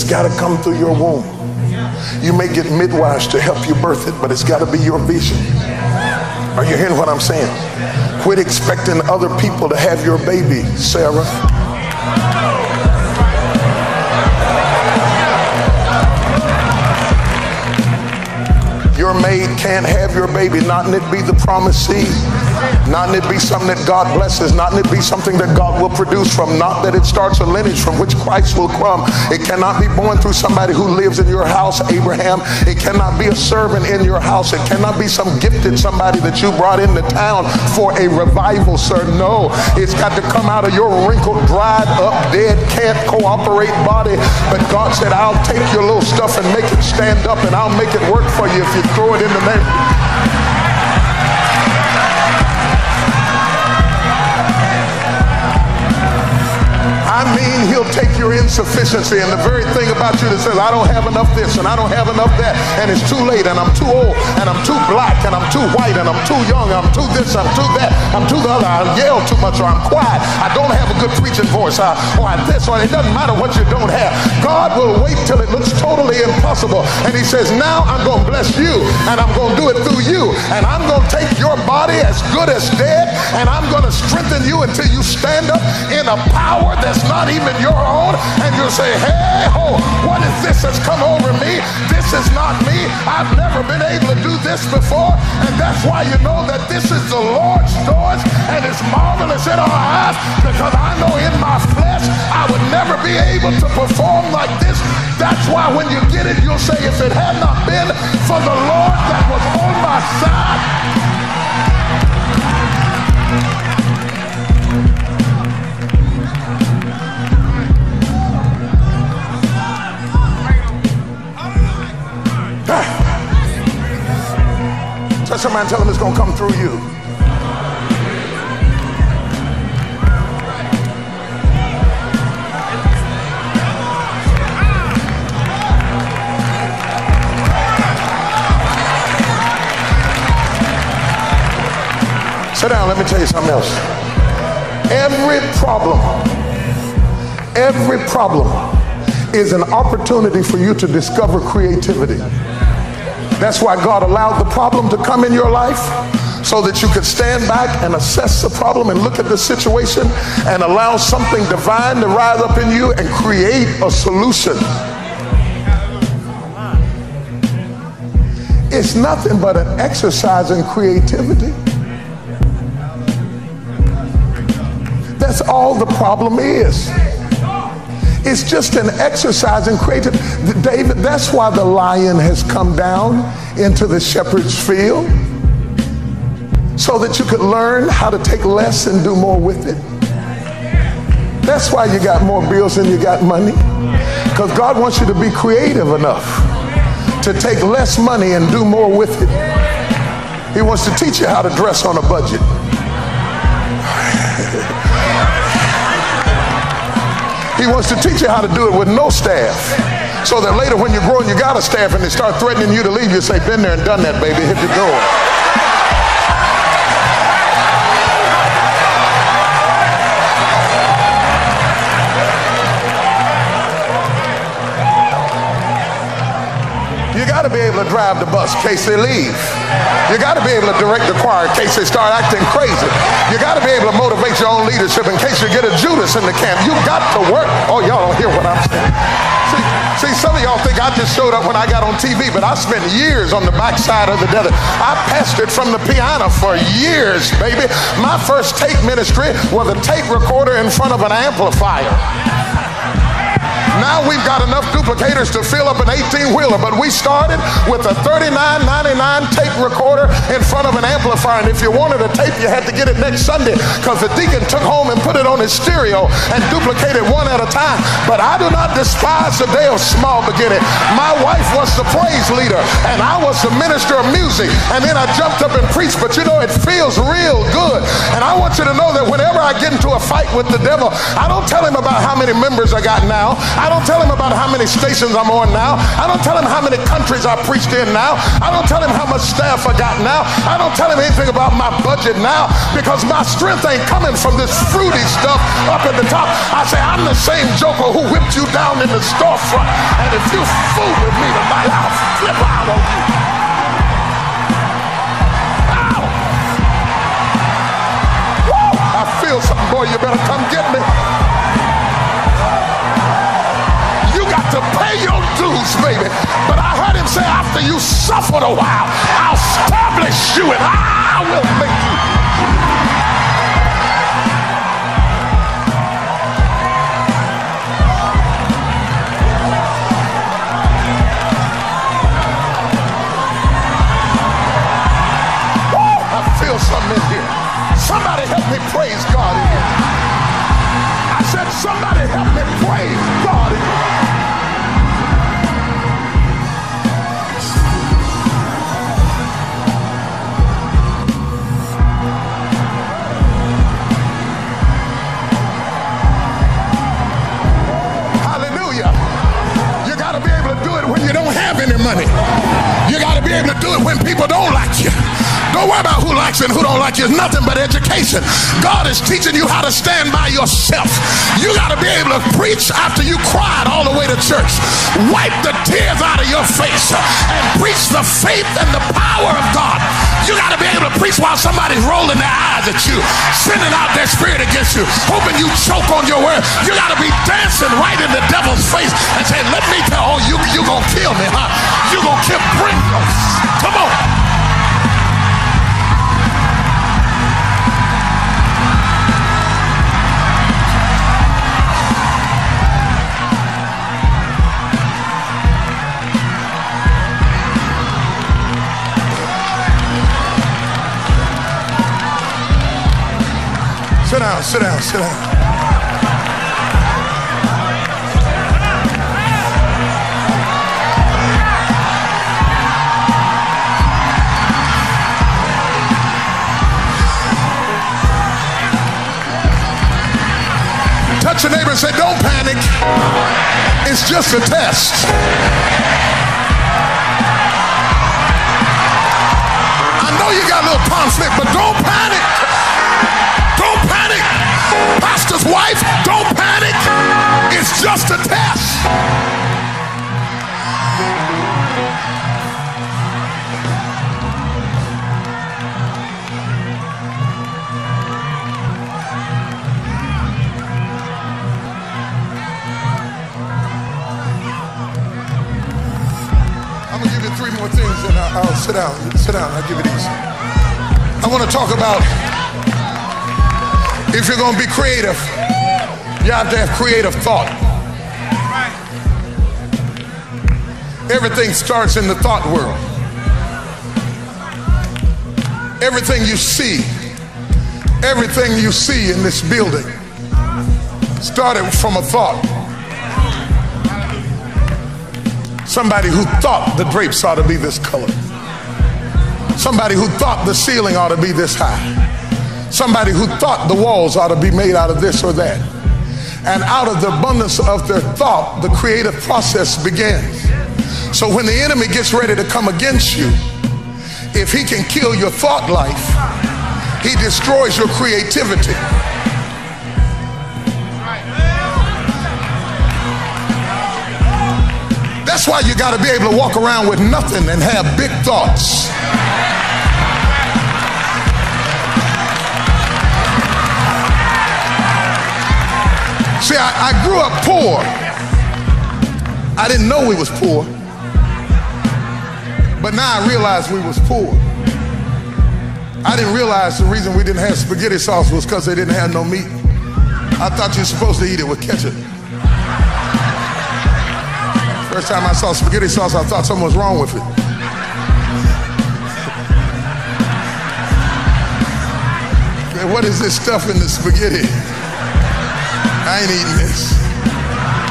Got to come through your womb. You may get midwives to help you birth it, but it's got to be your vision. Are you hearing what I'm saying? Quit expecting other people to have your baby, Sarah. Your maid can't have your baby, not in it be the promised seed. Not it be something that God blesses, not it be something that God will produce from, not that it starts a lineage from which Christ will come. It cannot be born through somebody who lives in your house, Abraham. It cannot be a servant in your house. It cannot be some gifted somebody that you brought into town for a revival, sir. No, it's got to come out of your wrinkled, dried up, dead, can't cooperate body. But God said, I'll take your little stuff and make it stand up and I'll make it work for you if you throw it in the name. He'll take your insufficiency and the very thing about you that says, I don't have enough this and I don't have enough that, and it's too late, and I'm too old, and I'm too black, and I'm too white, and I'm too young, I'm too this, I'm too that, I'm too the other, I yell too much, or I'm quiet, I don't have a good preaching voice, or, or I this, or it doesn't matter what you don't have. God will wait till it looks totally impossible, and He says, Now I'm going to bless you, and I'm going to do it through you, and I'm going to take your body as good as dead, and I'm going to strengthen you until you stand up in a power that's not even your own, and you'll say, Hey, ho, what is this that's come over me? This is not me. I've never been able to do this before, and that's why you know that this is the Lord's doors, and it's marvelous in our eyes because I know in my flesh I would never be able to perform like this. That's why when you get it, you'll say, If it had not been for the Lord that was on my side, somebody and tell them it's going to come through you. Sit down, let me tell you something else. Every problem, every problem is an opportunity for you to discover creativity. That's why God allowed the problem to come in your life so that you could stand back and assess the problem and look at the situation and allow something divine to rise up in you and create a solution. It's nothing but an exercise in creativity. That's all the problem is. It's just an exercise in creativity. David, that's why the lion has come down into the shepherd's field so that you could learn how to take less and do more with it. That's why you got more bills than you got money. Because God wants you to be creative enough to take less money and do more with it. He wants to teach you how to dress on a budget. He wants to teach you how to do it with no staff. So that later when you're growing, you got a staff and they start threatening you to leave, you say, been there and done that, baby, hit the door. Be able to drive the bus in case they leave. You got to be able to direct the choir in case they start acting crazy. You got to be able to motivate your own leadership in case you get a Judas in the camp. You got to work. Oh, y'all don't hear what I'm saying. See, see, some of y'all think I just showed up when I got on TV, but I spent years on the backside of the desert. I pastored from the piano for years, baby. My first tape ministry was a tape recorder in front of an amplifier. Now we've got enough duplicators to fill up an 18 wheeler, but we started with a $39.99 tape recorder in front of an amplifier. And if you wanted a tape, you had to get it next Sunday because the deacon took home and put it on his stereo and duplicated one at a time. But I do not despise the day of small beginning. My wife was the praise leader, and I was the minister of music. And then I jumped up and preached. But you know, it feels real good. And I want you to know that whenever I get into a fight with the devil, I don't tell him about how many members I got now. Don't tell him about how many stations I'm on now. I don't tell him how many countries I preached in now. I don't tell him how much staff I got now. I don't tell him anything about my budget now because my strength ain't coming from this fruity stuff up at the top. I say, I'm the same joker who whipped you down in the storefront. And if you fool with me tonight, I'll flip out on you. Baby. But I heard him say, after you suffered a while, I'll establish you and I will make you. Woo, I feel something in here. Somebody help me praise God in here. I said, somebody help me praise God in here. Money. You got to be able to do it when people don't like you. Don't worry about who likes you and who don't like you. It's nothing but education. God is teaching you how to stand by yourself. You got to be able to preach after you cried all the way to church. Wipe the tears out of your face and preach the faith and the power of God. While somebody's rolling their eyes at you, sending out their spirit against you, hoping you choke on your word. You got to be dancing right in the devil's face and saying, let me tell, oh, you, you going to kill me, huh? You going to kill, bring, come on. Down, sit down, sit down. Touch your neighbor and say, Don't panic. It's just a test. I know you got a little conflict, but don't panic. Pastor's wife, don't panic. It's just a test. I'm gonna give you three more things and I'll, I'll sit down. Sit down. I'll give you these. I want to talk about if you're going to be creative, you have to have creative thought. Everything starts in the thought world. Everything you see, everything you see in this building started from a thought. Somebody who thought the drapes ought to be this color. Somebody who thought the ceiling ought to be this high. Somebody who thought the walls ought to be made out of this or that. And out of the abundance of their thought, the creative process begins. So when the enemy gets ready to come against you, if he can kill your thought life, he destroys your creativity. That's why you got to be able to walk around with nothing and have big thoughts. See, I, I grew up poor. I didn't know we was poor. But now I realize we was poor. I didn't realize the reason we didn't have spaghetti sauce was because they didn't have no meat. I thought you were supposed to eat it with ketchup. First time I saw spaghetti sauce, I thought something was wrong with it. What is this stuff in the spaghetti? I ain't eating this.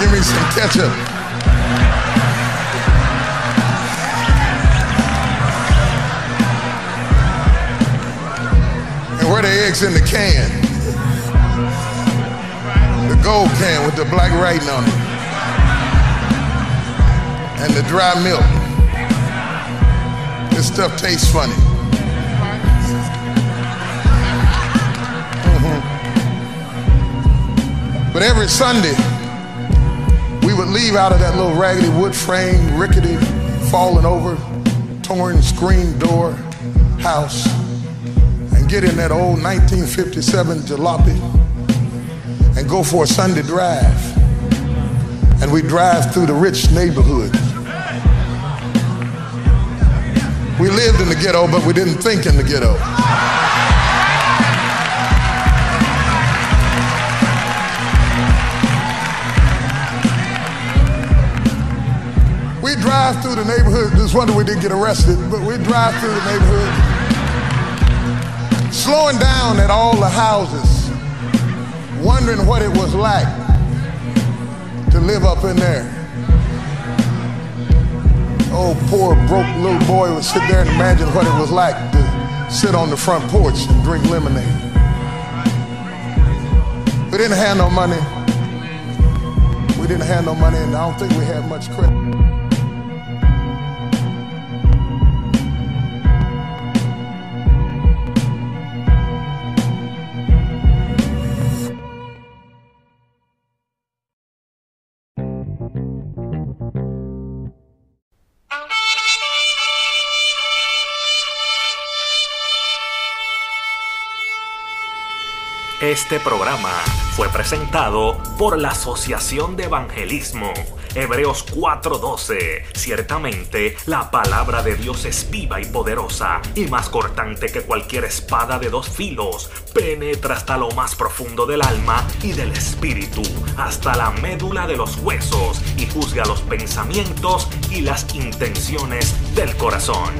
Give me some ketchup. And where the eggs in the can? The gold can with the black writing on it and the dry milk. This stuff tastes funny. But every Sunday, we would leave out of that little raggedy wood frame, rickety, falling over, torn screen door house and get in that old 1957 jalopy and go for a Sunday drive. And we drive through the rich neighborhood. We lived in the ghetto, but we didn't think in the ghetto. We drive through the neighborhood. Just wonder we didn't get arrested, but we drive through the neighborhood, slowing down at all the houses, wondering what it was like to live up in there. Oh, poor broke little boy would sit there and imagine what it was like to sit on the front porch and drink lemonade. We didn't have no money. We didn't have no money, and I don't think we had much credit. Este programa fue presentado por la Asociación de Evangelismo. Hebreos 4:12. Ciertamente, la palabra de Dios es viva y poderosa, y más cortante que cualquier espada de dos filos. Penetra hasta lo más profundo del alma y del espíritu, hasta la médula de los huesos, y juzga los pensamientos y las intenciones del corazón.